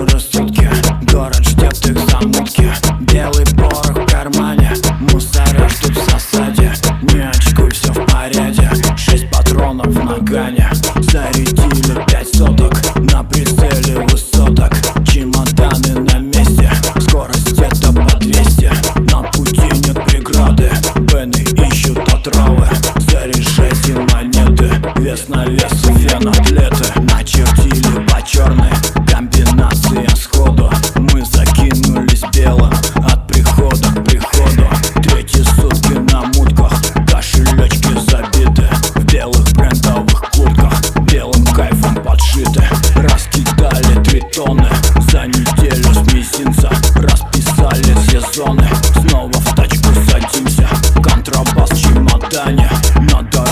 предрассудки Город ждет их замутки Белый порох в кармане. Мусорят тут в засаде. Не очкуй, все в порядке. Шесть патронов на нагане Зарядили пять соток. На прицеле высоток. Чемоданы на месте. Скорость где-то по 200 На пути нет преграды. Бены ищут отравы. Заряжайте монеты. Вес на вес, вен атлеты Начерти от прихода к приходу. Сутки на мутках, кошелечки забиты. В белых брендовых куртках, белым кайфом подшиты. Раскидали три тонны. За неделю с мизинца Расписали все снова в тачку садимся. Контрабас в чемодане, на дороге